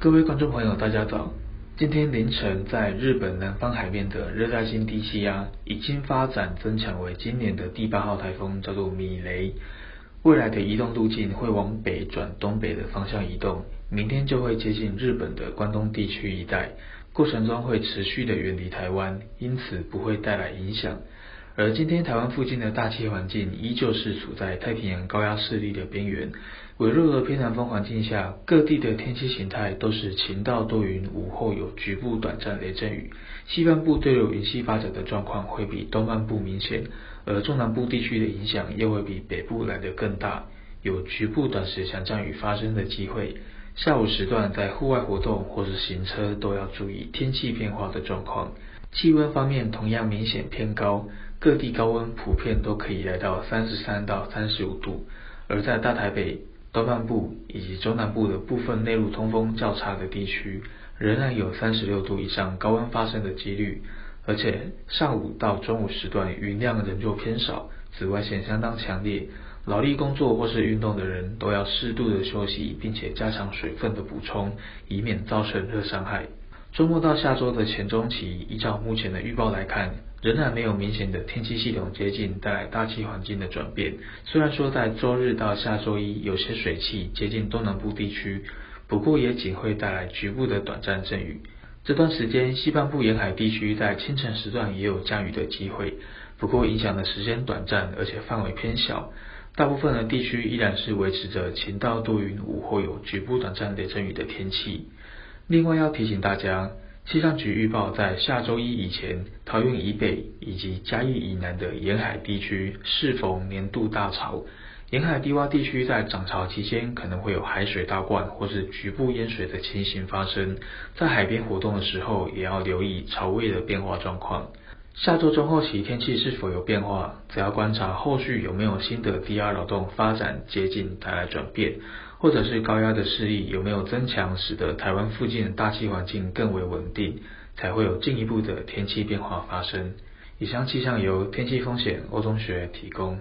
各位观众朋友，大家早。今天凌晨，在日本南方海面的热带性低气压已经发展增强为今年的第八号台风，叫做米雷。未来的移动路径会往北转东北的方向移动，明天就会接近日本的关东地区一带，过程中会持续的远离台湾，因此不会带来影响。而今天台湾附近的大气环境依旧是处在太平洋高压势力的边缘，微弱的偏南风环境下，各地的天气形态都是晴到多云，午后有局部短暂雷阵雨。西半部对流云系发展的状况会比东半部明显，而中南部地区的影响又会比北部来得更大，有局部短时强降雨发生的机会。下午时段在户外活动或是行车都要注意天气变化的状况。气温方面同样明显偏高。各地高温普遍都可以来到三十三到三十五度，而在大台北东半部以及中南部的部分内陆通风较差的地区，仍然有三十六度以上高温发生的几率。而且上午到中午时段云量仍旧偏少，紫外线相当强烈，劳力工作或是运动的人都要适度的休息，并且加强水分的补充，以免造成热伤害。周末到下周的前中期，依照目前的预报来看，仍然没有明显的天气系统接近带来大气环境的转变。虽然说在周日到下周一有些水汽接近东南部地区，不过也仅会带来局部的短暂阵雨。这段时间西半部沿海地区在清晨时段也有降雨的机会，不过影响的时间短暂，而且范围偏小。大部分的地区依然是维持着晴到多云，午后有局部短暂雷阵雨的天气。另外要提醒大家，气象局预报在下周一以前，桃园以北以及嘉义以南的沿海地区适逢年度大潮，沿海低洼地区在涨潮期间可能会有海水倒灌或是局部淹水的情形发生，在海边活动的时候也要留意潮位的变化状况。下周中后期天气是否有变化，则要观察后续有没有新的低压扰动发展接近带来转变，或者是高压的势力有没有增强，使得台湾附近的大气环境更为稳定，才会有进一步的天气变化发生。以上气象由天气风险欧中学提供。